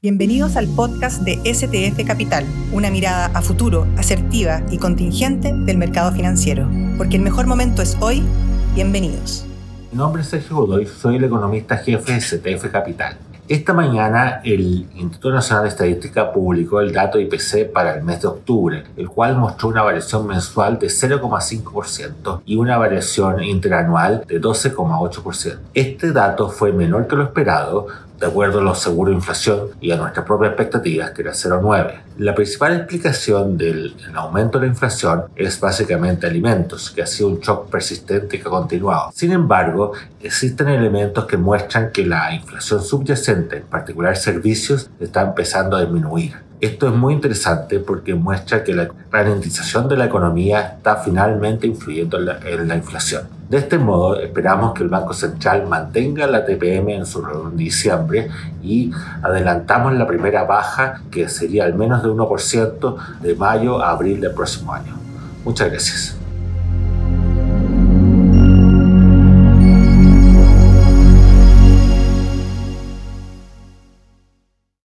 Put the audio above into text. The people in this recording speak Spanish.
Bienvenidos al podcast de STF Capital, una mirada a futuro, asertiva y contingente del mercado financiero. Porque el mejor momento es hoy. Bienvenidos. Mi nombre es Sergio Godoy, soy el economista jefe de STF Capital. Esta mañana el Instituto Nacional de Estadística publicó el dato IPC para el mes de octubre, el cual mostró una variación mensual de 0,5% y una variación interanual de 12,8%. Este dato fue menor que lo esperado, de acuerdo a los seguros de inflación y a nuestras propias expectativas, que era 0,9. La principal explicación del aumento de la inflación es básicamente alimentos, que ha sido un shock persistente que ha continuado. Sin embargo, existen elementos que muestran que la inflación subyacente, en particular servicios, está empezando a disminuir. Esto es muy interesante porque muestra que la ralentización de la economía está finalmente influyendo en la, inflación. De este modo, esperamos que el Banco Central mantenga la TPM en su reunión de diciembre y adelantamos la primera baja que sería al menos de 1% de mayo a abril del próximo año. Muchas gracias.